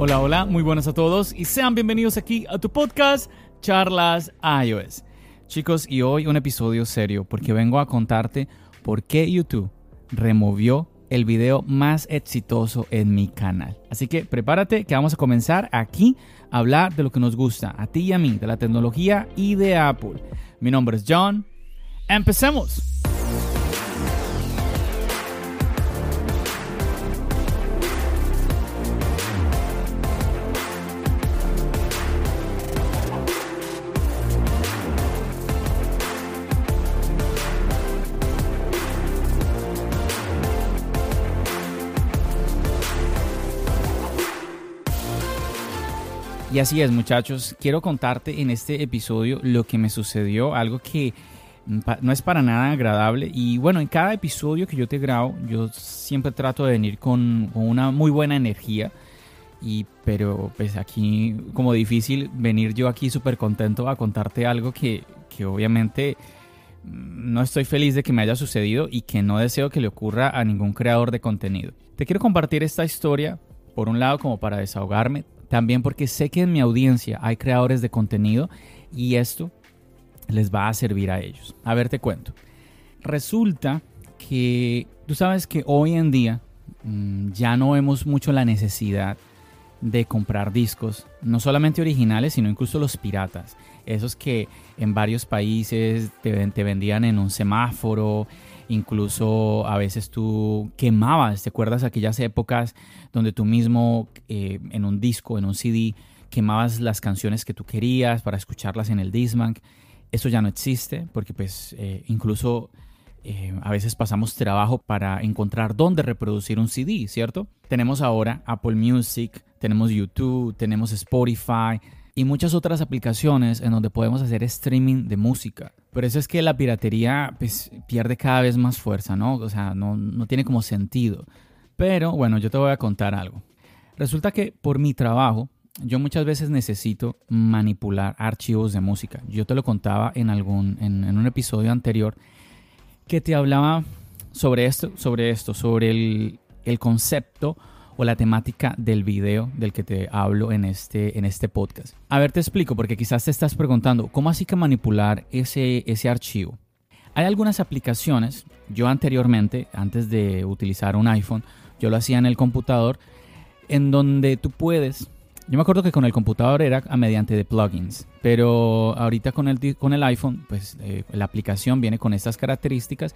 Hola, hola, muy buenas a todos y sean bienvenidos aquí a tu podcast Charlas iOS. Chicos, y hoy un episodio serio porque vengo a contarte por qué YouTube removió el video más exitoso en mi canal. Así que prepárate que vamos a comenzar aquí a hablar de lo que nos gusta, a ti y a mí, de la tecnología y de Apple. Mi nombre es John. ¡Empecemos! Y así es, muchachos. Quiero contarte en este episodio lo que me sucedió, algo que no es para nada agradable. Y bueno, en cada episodio que yo te grabo, yo siempre trato de venir con, una muy buena energía. Y, pero pues aquí como difícil venir yo aquí súper contento a contarte algo que, que obviamente no estoy feliz de que me haya sucedido y que no deseo que le ocurra a ningún creador de contenido. Te quiero compartir esta historia, por un lado como para desahogarme, también porque sé que en mi audiencia hay creadores de contenido y esto les va a servir a ellos. A ver, te cuento. Resulta que tú sabes que hoy en día mm, ya no vemos mucho la necesidad de comprar discos, no solamente originales, sino incluso los piratas. Esos que en varios países te, te vendían en un semáforo, Incluso a veces tú quemabas, ¿te acuerdas aquellas épocas donde tú mismo eh, en un disco, en un CD, quemabas las canciones que tú querías para escucharlas en el Discman? Eso ya no existe porque pues eh, incluso eh, a veces pasamos trabajo para encontrar dónde reproducir un CD, ¿cierto? Tenemos ahora Apple Music, tenemos YouTube, tenemos Spotify, y muchas otras aplicaciones en donde podemos hacer streaming de música. Por eso es que la piratería pues, pierde cada vez más fuerza, ¿no? O sea, no, no tiene como sentido. Pero bueno, yo te voy a contar algo. Resulta que por mi trabajo, yo muchas veces necesito manipular archivos de música. Yo te lo contaba en, algún, en, un episodio anterior que te hablaba sobre esto, sobre esto, sobre el, el concepto o la temática del video del que te hablo en este, en este podcast. A ver, te explico, porque quizás te estás preguntando, ¿cómo así que manipular ese, ese archivo? Hay algunas aplicaciones, yo anteriormente, antes de utilizar un iPhone, yo lo hacía en el computador, en donde tú puedes yo me acuerdo que con el computador era a mediante de plugins, pero ahorita con el, con el iPhone, pues eh, la aplicación viene con estas características.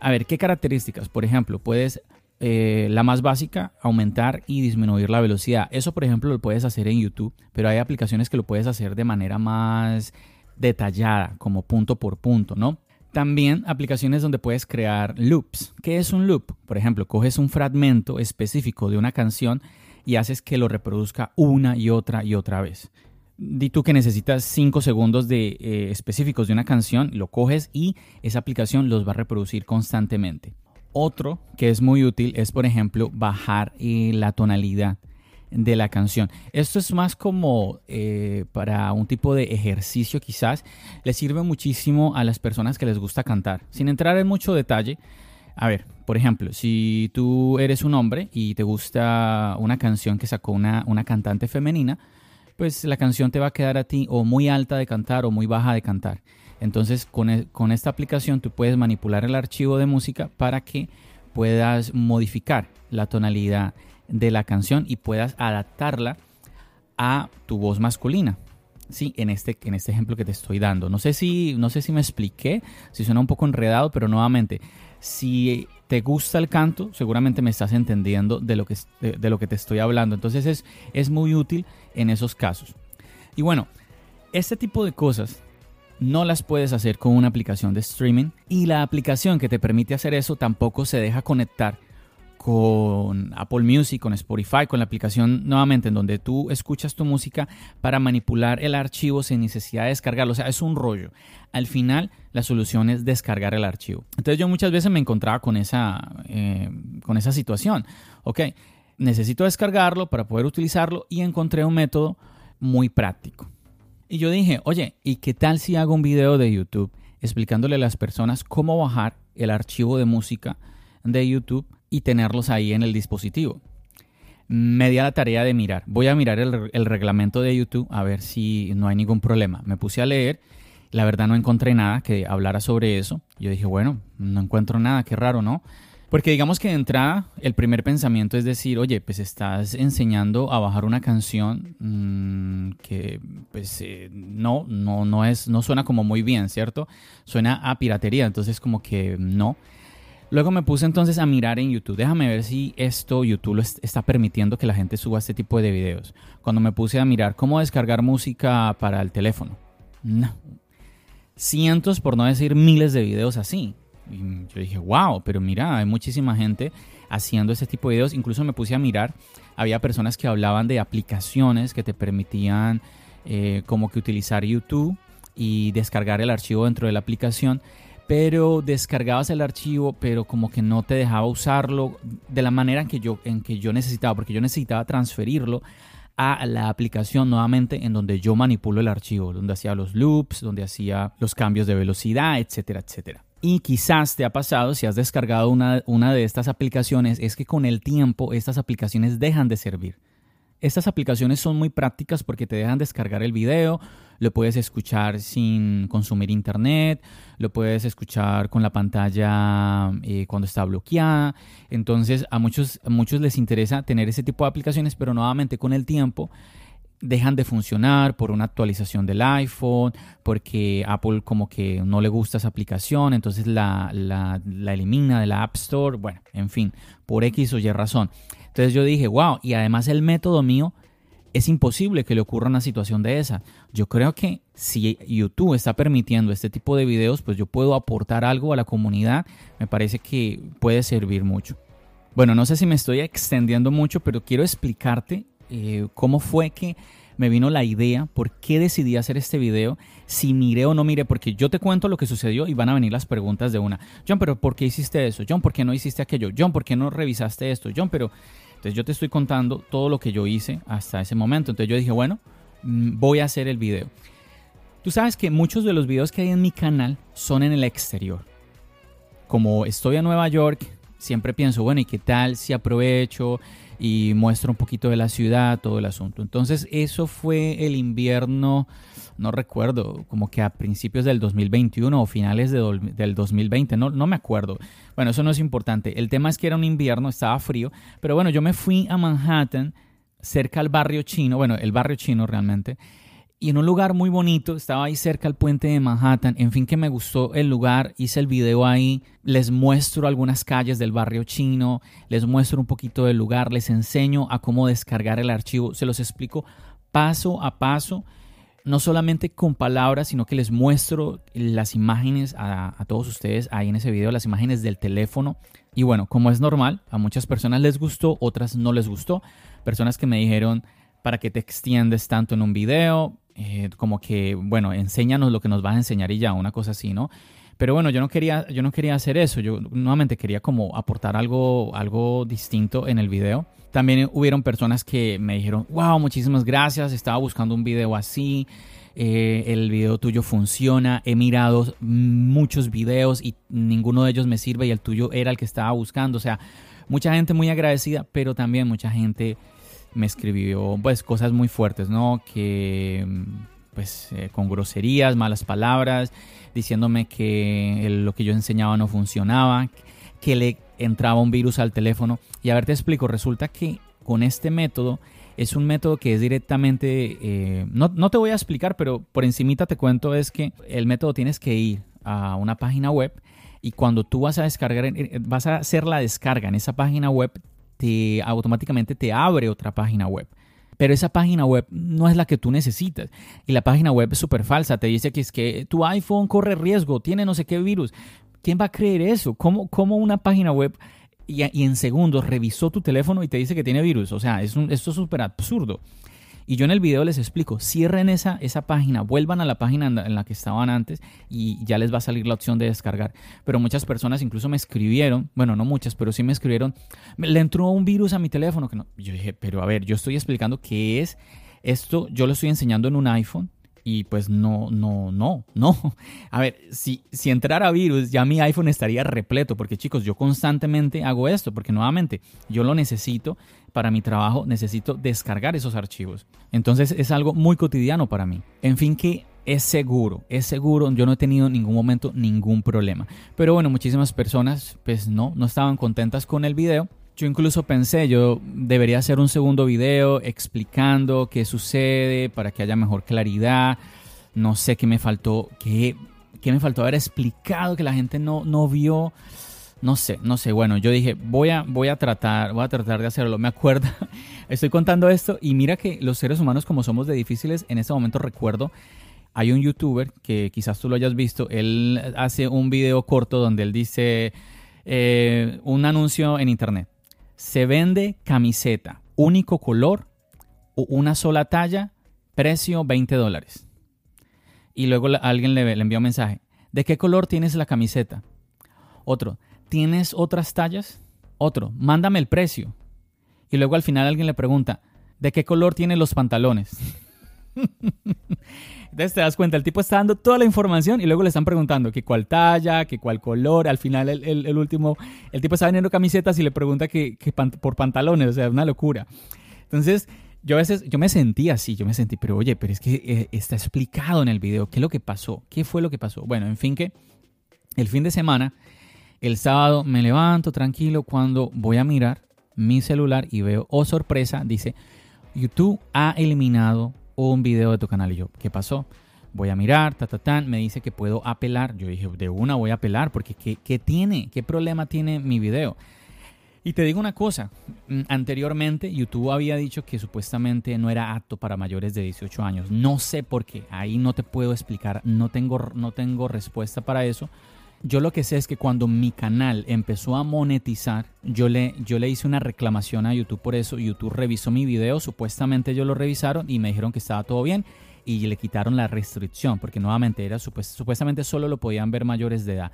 A ver, ¿qué características? Por ejemplo, puedes eh, la más básica, aumentar y disminuir la velocidad. Eso, por ejemplo, lo puedes hacer en YouTube, pero hay aplicaciones que lo puedes hacer de manera más detallada, como punto por punto, ¿no? También aplicaciones donde puedes crear loops. ¿Qué es un loop? Por ejemplo, coges un fragmento específico de una canción y haces que lo reproduzca una y otra y otra vez. Di tú que necesitas 5 segundos de, eh, específicos de una canción, lo coges y esa aplicación los va a reproducir constantemente. Otro que es muy útil es, por ejemplo, bajar eh, la tonalidad de la canción. Esto es más como eh, para un tipo de ejercicio quizás. Le sirve muchísimo a las personas que les gusta cantar. Sin entrar en mucho detalle. A ver, por ejemplo, si tú eres un hombre y te gusta una canción que sacó una, una cantante femenina, pues la canción te va a quedar a ti o muy alta de cantar o muy baja de cantar. Entonces e, con, esta aplicación tú puedes manipular el archivo de música para que puedas modificar la tonalidad de la canción y puedas adaptarla a tu voz masculina. Sí, en este, en este ejemplo que te estoy dando. No sé, si, no sé si me expliqué, si suena un poco enredado, pero nuevamente, si te gusta el canto, seguramente me estás entendiendo de lo que, de, lo que te estoy hablando. Entonces es, es muy útil en esos casos. Y bueno, este tipo de cosas no las puedes hacer con una aplicación de streaming y la aplicación que te permite hacer eso tampoco se deja conectar con Apple Music, con Spotify, con la aplicación nuevamente en donde tú escuchas tu música para manipular el archivo sin necesidad de descargarlo. O sea, es un rollo. Al final, la solución es descargar el archivo. Entonces yo muchas veces me encontraba con esa, eh, con esa situación. Ok, necesito descargarlo para poder utilizarlo y encontré un método muy práctico. Y yo dije, oye, ¿y qué tal si hago un video de YouTube explicándole a las personas cómo bajar el archivo de música de YouTube y tenerlos ahí en el dispositivo? me di a la tarea de mirar. Voy a mirar el, el, reglamento de YouTube a ver si no hay ningún problema. Me puse a leer. La verdad no encontré nada que hablara sobre eso. Yo dije, bueno, no encuentro nada, qué raro, ¿no? Porque digamos que de entrada el primer pensamiento es decir, oye, pues estás enseñando a bajar una canción mmm, que pues eh, no, no, no es, no suena como muy bien, ¿cierto? Suena a piratería, entonces como que no. Luego me puse entonces a mirar en YouTube. Déjame ver si esto YouTube lo está permitiendo que la gente suba este tipo de videos. Cuando me puse a mirar cómo descargar música para el teléfono. No. Cientos, por no decir miles de videos así. Y yo dije, wow, pero mira, hay muchísima gente haciendo este tipo de videos. Incluso me puse a mirar, había personas que hablaban de aplicaciones que te permitían eh, como que utilizar YouTube y descargar el archivo dentro de la aplicación. Pero descargabas el archivo, pero como que no te dejaba usarlo de la manera en que yo, en que yo necesitaba, porque yo necesitaba transferirlo a la aplicación nuevamente en donde yo manipulo el archivo, donde hacía los loops, donde hacía los cambios de velocidad, etcétera, etcétera. Y quizás te ha pasado, si has descargado una, una de estas aplicaciones, es que con el tiempo estas aplicaciones dejan de servir. Estas aplicaciones son muy prácticas porque te dejan descargar el video, lo puedes escuchar sin consumir internet, lo puedes escuchar con la pantalla eh, cuando está bloqueada. Entonces a muchos, a muchos les interesa tener ese tipo de aplicaciones, pero nuevamente con el tiempo dejan de funcionar por una actualización del iPhone, porque Apple como que no le gusta esa aplicación, entonces la, la, elimina de la App Store, bueno, en fin, por X o Y razón. Entonces yo dije, wow, y además el método mío es imposible que le ocurra una situación de esa. Yo creo que si YouTube está permitiendo este tipo de videos, pues yo puedo aportar algo a la comunidad, me parece que puede servir mucho. Bueno, no sé si me estoy extendiendo mucho, pero quiero explicarte eh, cómo fue que me vino la idea, por qué decidí hacer este video, si miré o no miré, porque yo te cuento lo que sucedió y van a venir las preguntas de una. John, pero ¿por qué hiciste eso? John, ¿por qué no hiciste aquello? John, ¿por qué no revisaste esto? John, pero... Entonces yo te estoy contando todo lo que yo hice hasta ese momento. Entonces yo dije, bueno, mm, voy a hacer el video. Tú sabes que muchos de los videos que hay en mi canal son en el exterior. Como estoy en Nueva York, siempre pienso, bueno, ¿y qué tal si aprovecho y muestro un poquito de la ciudad, todo el asunto? Entonces, eso fue el invierno, no recuerdo, como que a principios del 2021 o finales del 2020, no, no me acuerdo. Bueno, eso no es importante. El tema es que era un invierno, estaba frío, pero bueno, yo me fui a Manhattan, cerca al barrio chino, bueno, el barrio chino realmente, y en un lugar muy bonito, estaba ahí cerca al puente de Manhattan, en fin que me gustó el lugar, hice el video ahí, les muestro algunas calles del barrio chino, les muestro un poquito del lugar, les enseño a cómo descargar el archivo, se los explico paso a paso, no solamente con palabras, sino que les muestro las imágenes a, a todos ustedes ahí en ese video, las imágenes del teléfono. Y bueno, como es normal, a muchas personas les gustó, otras no les gustó, personas que me dijeron, ¿para qué te extiendes tanto en un video? Eh, como que, bueno, enséñanos lo que nos vas a enseñar y ya, una cosa así, ¿no? Pero bueno, yo no quería, yo no quería hacer eso, yo nuevamente quería como aportar algo, algo distinto en el video. También hubieron personas que me dijeron, wow, muchísimas gracias, estaba buscando un video así, eh, el video tuyo funciona, he mirado muchos videos y ninguno de ellos me sirve y el tuyo era el que estaba buscando. O sea, mucha gente muy agradecida, pero también mucha gente me escribió pues cosas muy fuertes, ¿no? Que pues eh, con groserías, malas palabras, diciéndome que lo que yo enseñaba no funcionaba, que le entraba un virus al teléfono. Y a ver, te explico, resulta que con este método es un método que es directamente, eh, no, no, te voy a explicar, pero por encimita te cuento es que el método tienes que ir a una página web y cuando tú vas a descargar, eh, vas a hacer la descarga en esa página web, te, automáticamente te abre otra página web. Pero esa página web no es la que tú necesitas. Y la página web es súper falsa. Te dice que es que tu iPhone corre riesgo, tiene no sé qué virus. ¿Quién va a creer eso? ¿Cómo, cómo una página web y, en segundos revisó tu teléfono y te dice que tiene virus? O sea, es esto es súper absurdo. Y yo en el video les explico, cierren esa, esa página, vuelvan a la página en la que estaban antes y ya les va a salir la opción de descargar. Pero muchas personas incluso me escribieron, bueno, no muchas, pero sí me escribieron, le entró un virus a mi teléfono. Que no. Yo dije, pero a ver, yo estoy explicando qué es esto, yo lo estoy enseñando en un iPhone Y pues no, no, no, no. A ver, si, si entrara virus, ya mi iPhone estaría repleto, porque chicos, yo constantemente hago esto, porque nuevamente yo lo necesito para mi trabajo, necesito descargar esos archivos. Entonces es algo muy cotidiano para mí. En fin, que es seguro, es seguro, yo no he tenido en ningún momento ningún problema. Pero bueno, muchísimas personas pues no, no estaban contentas con el video yo incluso pensé, yo debería hacer un segundo video explicando qué sucede para que haya mejor claridad. No sé qué me faltó, qué, qué me faltó haber explicado que la gente no, no vio. No sé, no sé. Bueno, yo dije, voy a, voy a tratar, voy a tratar de hacerlo. Me acuerdo, estoy contando esto y mira que los seres humanos como somos de difíciles, en este momento recuerdo, hay un youtuber que quizás tú lo hayas visto, él hace un video corto donde él dice eh, un anuncio en internet se vende camiseta, único color, una sola talla, precio 20 dólares. Y luego alguien le, le envió un mensaje, ¿de qué color tienes la camiseta? Otro, ¿tienes otras tallas? Otro, mándame el precio. Y luego al final alguien le pregunta, ¿de qué color tienen los pantalones? Entonces te das cuenta, el tipo está dando toda la información y luego le están preguntando que cuál talla, que cuál color. Al final el, último, el tipo está vendiendo camisetas y le pregunta que, por pantalones, o sea, una locura. Entonces yo a veces, yo me sentí así, yo me sentí, pero oye, pero es que eh, está explicado en el video qué es lo que pasó, qué fue lo que pasó. Bueno, en fin que el fin de semana, el sábado me levanto tranquilo cuando voy a mirar mi celular y veo, oh sorpresa, dice, YouTube ha eliminado un video de tu canal. Y yo, ¿qué pasó? Voy a mirar, ta, ta, me dice que puedo apelar. Yo dije, de una voy a apelar, porque ¿qué, ¿qué, tiene? ¿Qué problema tiene mi video? Y te digo una cosa, mm, anteriormente YouTube había dicho que supuestamente no era apto para mayores de 18 años. No sé por qué, ahí no te puedo explicar, no tengo, no tengo respuesta para eso. Yo lo que sé es que cuando mi canal empezó a monetizar, yo le, yo le hice una reclamación a YouTube por eso. YouTube revisó mi video, supuestamente ellos lo revisaron y me dijeron que estaba todo bien y le quitaron la restricción, porque nuevamente era supuestamente solo lo podían ver mayores de edad.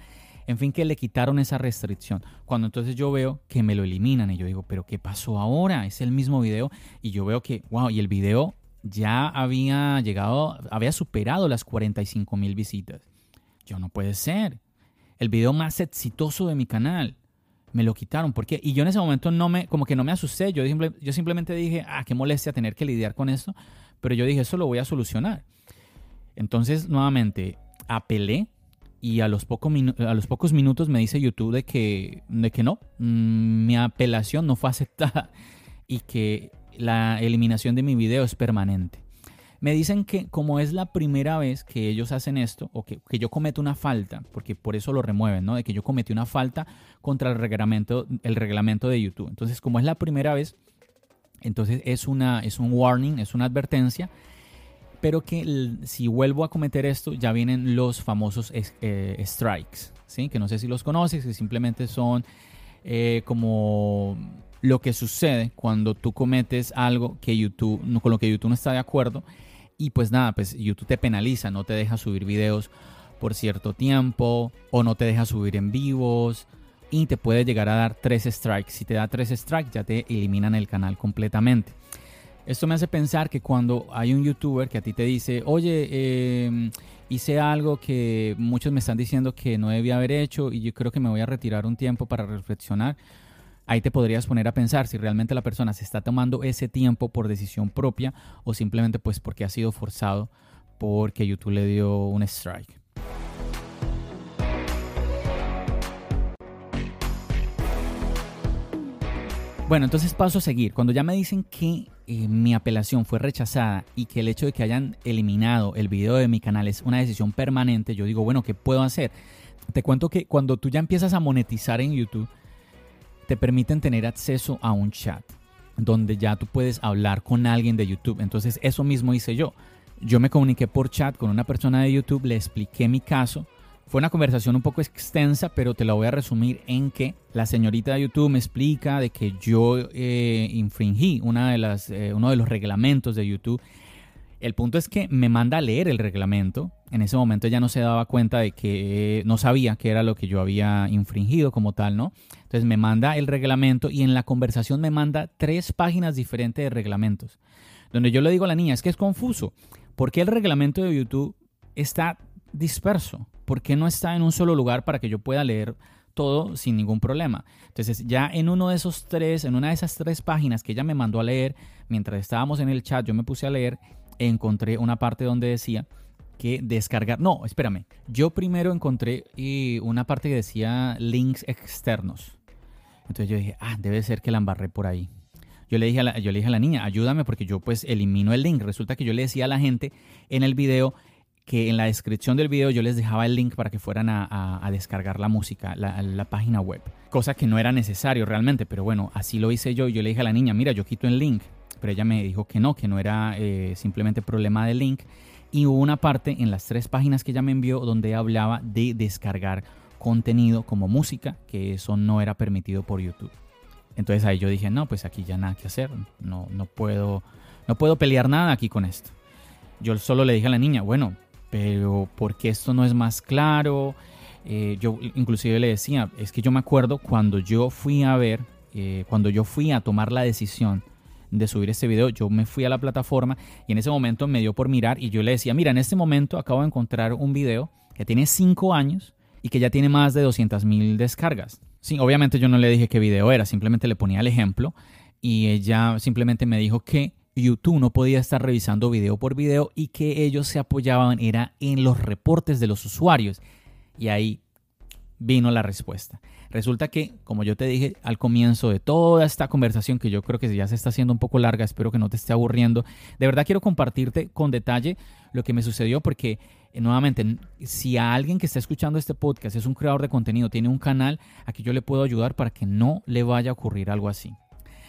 En fin, que le quitaron esa restricción. Cuando entonces yo veo que me lo eliminan y yo digo, pero ¿qué pasó ahora? Es el mismo video y yo veo que, wow, y el video ya había llegado, había superado las 45 mil visitas. Yo no puede ser el video más exitoso de mi canal. Me lo quitaron. ¿Por qué? Y yo en ese momento no me, como que no me asusté. Yo, simplemente dije, ah, qué molestia tener que lidiar con esto. Pero yo dije, eso lo voy a solucionar. Entonces, nuevamente, apelé y a los, a los pocos minutos me dice YouTube de que, de que no, mm, mi apelación no fue aceptada y que la eliminación de mi video es permanente. Me dicen que como es la primera vez que ellos hacen esto, o que, yo cometo una falta, porque por eso lo remueven, ¿no? De que yo cometí una falta contra el reglamento, el reglamento de YouTube. Entonces, como es la primera vez, entonces es, una, es un warning, es una advertencia, pero que si vuelvo a cometer esto, ya vienen los famosos eh, strikes, ¿sí? Que no sé si los conoces, que simplemente son eh, como lo que sucede cuando tú cometes algo que YouTube, con lo que YouTube no está de acuerdo y pues nada, pues YouTube te penaliza, no te deja subir videos por cierto tiempo o no te deja subir en vivos y te puede llegar a dar tres strikes. Si te da tres strikes ya te eliminan el canal completamente. Esto me hace pensar que cuando hay un youtuber que a ti te dice, oye, em, hice algo que muchos me están diciendo que no debía haber hecho y yo creo que me voy a retirar un tiempo para reflexionar ahí te podrías poner a pensar si realmente la persona se está tomando ese tiempo por decisión propia o simplemente pues porque ha sido forzado porque YouTube le dio un strike. Bueno, entonces paso a seguir. Cuando ya me dicen que eh, mi apelación fue rechazada y que el hecho de que hayan eliminado el video de mi canal es una decisión permanente, yo digo, bueno, ¿qué puedo hacer? Te cuento que cuando tú ya empiezas a monetizar en YouTube, te permiten tener acceso a un chat donde ya tú puedes hablar con alguien de YouTube. Entonces eso mismo hice yo. Yo me comuniqué por chat con una persona de YouTube, le expliqué mi caso. Fue una conversación un poco extensa, pero te la voy a resumir en que la señorita de YouTube me explica de que yo eh, infringí una de las, eh, uno de los reglamentos de YouTube el punto es que me manda a leer el reglamento. En ese momento ya no se daba cuenta de que no sabía qué era lo que yo había infringido como tal, ¿no? Entonces me manda el reglamento y en la conversación me manda tres páginas diferentes de reglamentos. Donde yo le digo a la niña, es que es confuso, ¿por qué el reglamento de YouTube está disperso? ¿Por qué no está en un solo lugar para que yo pueda leer todo sin ningún problema? Entonces, ya en uno de esos tres, en una de esas tres páginas que ella me mandó a leer, mientras estábamos en el chat, yo me puse a leer, encontré una parte donde decía que descargar. No, espérame. Yo primero encontré eh, una parte que decía links externos. Entonces yo dije, ah, debe ser que la embarré por ahí. Yo le, dije a la, yo le dije a la niña, ayúdame porque yo pues elimino el link. Resulta que yo le decía a la gente en el video que en la descripción del video yo les dejaba el link para que fueran a, descargar la música, la, la, página web. Cosa que no era necesario realmente, pero bueno, así lo hice yo. Yo le dije a la niña, mira, yo quito el link. Pero ella me dijo que no, que no era eh, simplemente problema del link. Y hubo una parte en las tres páginas que ella me envió donde hablaba de descargar contenido como música, que eso no era permitido por YouTube. Entonces ahí yo dije, no, pues aquí ya nada que hacer, no, no, puedo, no puedo pelear nada aquí con esto. Yo solo le dije a la niña, bueno, pero ¿por qué esto no es más claro? Eh, yo inclusive le decía, es que yo me acuerdo cuando yo fui a ver, eh, cuando yo fui a tomar la decisión de subir este video, yo me fui a la plataforma y en ese momento me dio por mirar y yo le decía, mira, en este momento acabo de encontrar un video que tiene 5 años y que ya tiene más de 200 mil descargas. Sí, obviamente yo no le dije qué video era, simplemente le ponía el ejemplo y ella simplemente me dijo que YouTube no podía estar revisando video por video y que ellos se apoyaban era en los reportes de los usuarios. Y ahí vino la respuesta. Resulta que, como yo te dije al comienzo de toda esta conversación, que yo creo que ya se está haciendo un poco larga, espero que no te esté aburriendo, de verdad quiero compartirte con detalle lo que me sucedió porque, eh, nuevamente, si a alguien que está escuchando este podcast es un creador de contenido, tiene un canal, aquí yo le puedo ayudar para que no le vaya a ocurrir algo así.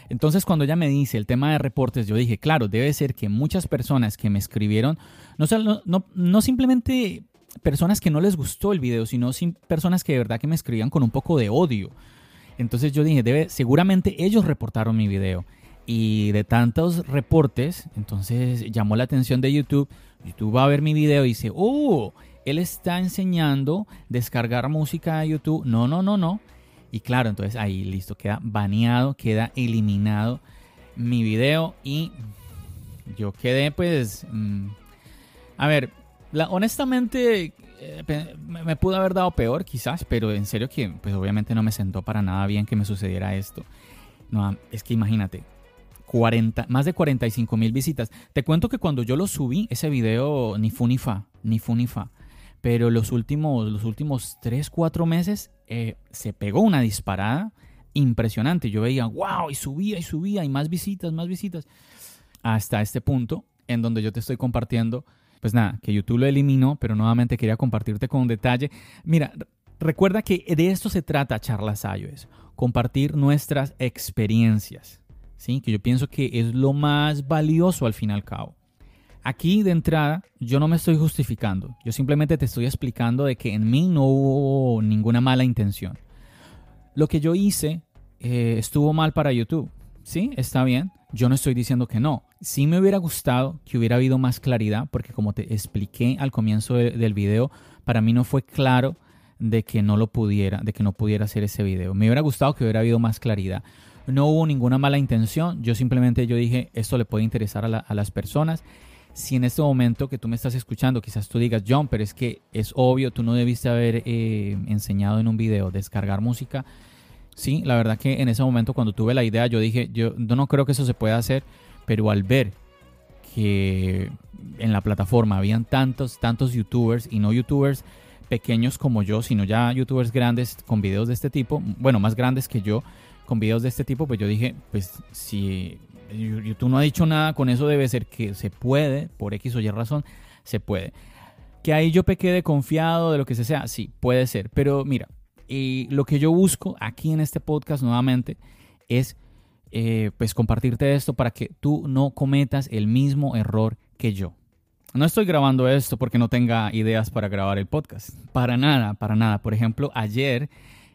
Entonces cuando ella me dice el tema de reportes, yo dije, claro, debe ser que muchas personas que me escribieron, no, no, no simplemente personas que no les gustó el video, sino personas que de verdad que me escribían con un poco de odio. Entonces yo dije, seguramente ellos reportaron mi video. Y de tantos reportes, entonces llamó la atención de YouTube. YouTube va a ver mi video y dice, oh, él está enseñando descargar música a YouTube. No, no, no, no. Y claro, entonces ahí listo, queda baneado, queda eliminado mi video y yo quedé pues... Mm, a ver, honestamente, eh, me, pudo haber dado peor quizás, pero en serio que pues obviamente no me sentó para nada bien que me sucediera esto. No, es que imagínate, 40, más de 45 mil visitas. Te cuento que cuando yo lo subí, ese video ni fu ni fa, ni fu ni fa. Pero los últimos, los últimos 3, 4 meses eh, se pegó una disparada impresionante. Yo veía, wow, y subía y subía, y más visitas, más visitas. Hasta este punto en donde yo te estoy compartiendo pues nada, que YouTube lo eliminó, pero nuevamente quería compartirte con un detalle. Mira, recuerda que de esto se trata Charlas iOS, compartir nuestras experiencias, ¿sí? Que yo pienso que es lo más valioso al fin y al cabo. Aquí de entrada yo no me estoy justificando, yo simplemente te estoy explicando de que en mí no hubo ninguna mala intención. Lo que yo hice eh, estuvo mal para YouTube, ¿sí? Está bien, yo no estoy diciendo que no. Sí me hubiera gustado que hubiera habido más claridad, porque como te expliqué al comienzo del video, para mí no fue claro de que no lo pudiera, de que no pudiera hacer ese video. Me hubiera gustado que hubiera habido más claridad. No hubo ninguna mala intención. Yo simplemente yo dije, esto le puede interesar a, las personas. Si en este momento que tú me estás escuchando, quizás tú digas, John, pero es que es obvio, tú no debiste haber eh, enseñado en un video descargar música Sí, la verdad que en ese momento cuando tuve la idea yo dije, yo no creo que eso se pueda hacer, pero al ver que en la plataforma habían tantos, tantos youtubers y no youtubers pequeños como yo, sino ya youtubers grandes con videos de este tipo, bueno, más grandes que yo, con videos de este tipo, pues yo dije, pues si YouTube no ha dicho nada, con eso debe ser que se puede, por X o Y razón, se puede. Que ahí yo pequé de confiado, de lo que sea, sí, puede ser, pero mira, y lo que yo busco aquí en este podcast nuevamente es eh, pues compartirte esto para que tú no cometas el mismo error que yo. No estoy grabando esto porque no tenga ideas para grabar el podcast. Para nada, para nada. Por ejemplo, ayer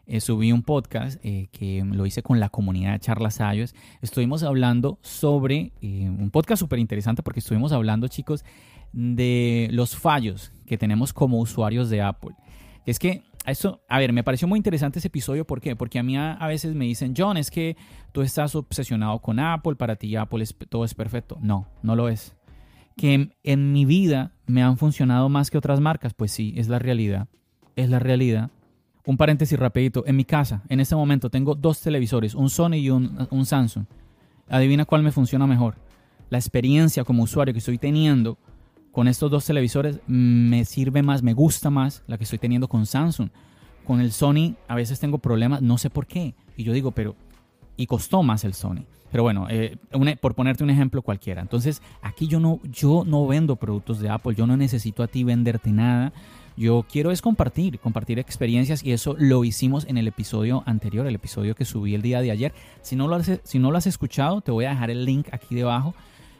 eh, subí un podcast eh, que lo hice con la comunidad de Charlas Ayos. Estuvimos hablando sobre un podcast súper interesante porque estuvimos hablando, chicos, de los fallos que tenemos como usuarios de Apple. Es que eso, a ver, me pareció muy interesante ese episodio. ¿Por qué? Porque a mí a, veces me dicen, John, es que tú estás obsesionado con Apple, para ti Apple es, todo es perfecto. No, no lo es. que en, mi vida me han funcionado más que otras marcas. Pues sí, es la realidad. Es la realidad. Un paréntesis rapidito. En mi casa, en este momento, tengo dos televisores, un Sony y un, un Samsung. Adivina cuál me funciona mejor. La experiencia como usuario que estoy teniendo con estos dos televisores me sirve más, me gusta más la que estoy teniendo con Samsung. Con el Sony a veces tengo problemas, no sé por qué. Y yo digo, pero... Y costó más el Sony. Pero bueno, eh, por ponerte un ejemplo cualquiera. Entonces, aquí yo no, yo no vendo productos de Apple, yo no necesito a ti venderte nada. Yo quiero es compartir, compartir experiencias y eso lo hicimos en el episodio anterior, el episodio que subí el día de ayer. Si no lo has, si no lo has escuchado, te voy a dejar el link aquí debajo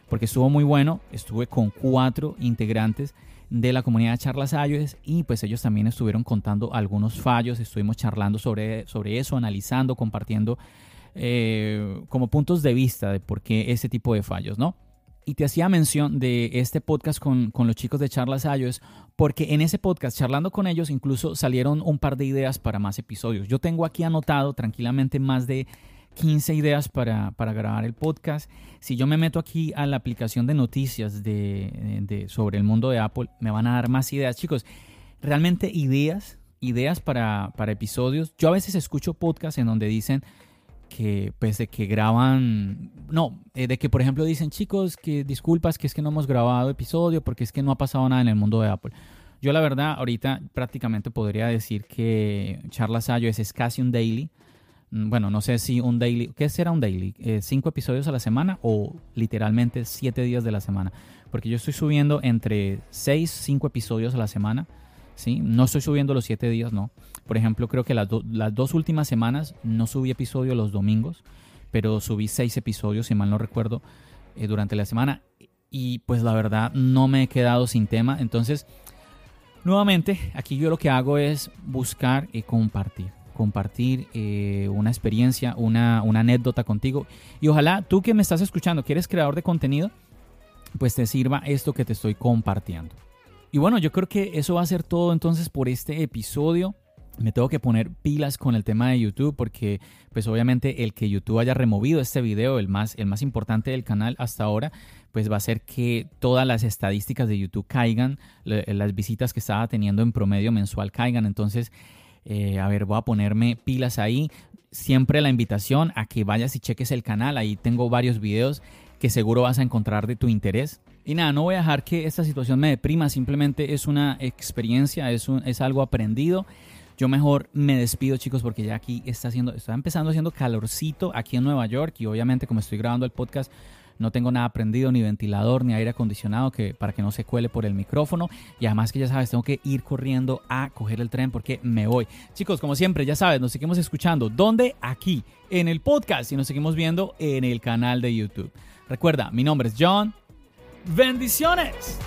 porque estuvo muy bueno. Estuve con cuatro integrantes de la comunidad de charlas iOS y pues ellos también estuvieron contando algunos fallos, estuvimos charlando sobre, sobre eso, analizando, compartiendo eh, como puntos de vista de por qué ese tipo de fallos, ¿no? Y te hacía mención de este podcast con, con, los chicos de Charlas iOS, porque en ese podcast, charlando con ellos, incluso salieron un par de ideas para más episodios. Yo tengo aquí anotado tranquilamente más de 15 ideas para, para, grabar el podcast. Si yo me meto aquí a la aplicación de noticias de, sobre el mundo de Apple, me van a dar más ideas. Chicos, realmente ideas, ideas para, para episodios. Yo a veces escucho podcasts en donde dicen que, pues, de que graban, no, eh, de que, por ejemplo, dicen, chicos, que disculpas que es que no hemos grabado episodio porque es que no ha pasado nada en el mundo de Apple. Yo la verdad ahorita prácticamente podría decir que Charlas iOS es casi un daily. Mm, bueno, no sé si un daily, ¿qué será un daily? Eh, ¿Cinco episodios a la semana o literalmente siete días de la semana? Porque yo estoy subiendo entre seis, cinco episodios a la semana, ¿sí? No estoy subiendo los siete días, no. Por ejemplo, creo que las, dos últimas semanas no subí episodio los domingos, pero subí seis episodios, si mal no recuerdo, eh, durante la semana. Y pues la verdad no me he quedado sin tema. Entonces, nuevamente, aquí yo lo que hago es buscar y compartir compartir eh, una experiencia, una, anécdota contigo. Y ojalá tú que me estás escuchando, quieres creador de contenido, pues te sirva esto que te estoy compartiendo. Y bueno, yo creo que eso va a ser todo entonces por este episodio. Me tengo que poner pilas con el tema de YouTube porque pues obviamente el que YouTube haya removido este video, el más, el más importante del canal hasta ahora, pues va a hacer que todas las estadísticas de YouTube caigan, las visitas que estaba teniendo en promedio mensual caigan. Entonces eh, a ver, voy a ponerme pilas ahí. Siempre la invitación a que vayas y cheques el canal. Ahí tengo varios videos que seguro vas a encontrar de tu interés. Y nada, no voy a dejar que esta situación me deprima. Simplemente es una experiencia, es, es algo aprendido. Yo mejor me despido, chicos, porque ya aquí está haciendo, está empezando haciendo calorcito aquí en Nueva York y obviamente como estoy grabando el podcast no tengo nada prendido, ni ventilador, ni aire acondicionado que, para que no se cuele por el micrófono. Y además que ya sabes, tengo que ir corriendo a coger el tren porque me voy. Chicos, como siempre, ya sabes, nos seguimos escuchando. ¿Dónde? Aquí, en el podcast y nos seguimos viendo en el canal de YouTube. Recuerda, mi nombre es John. Bendiciones.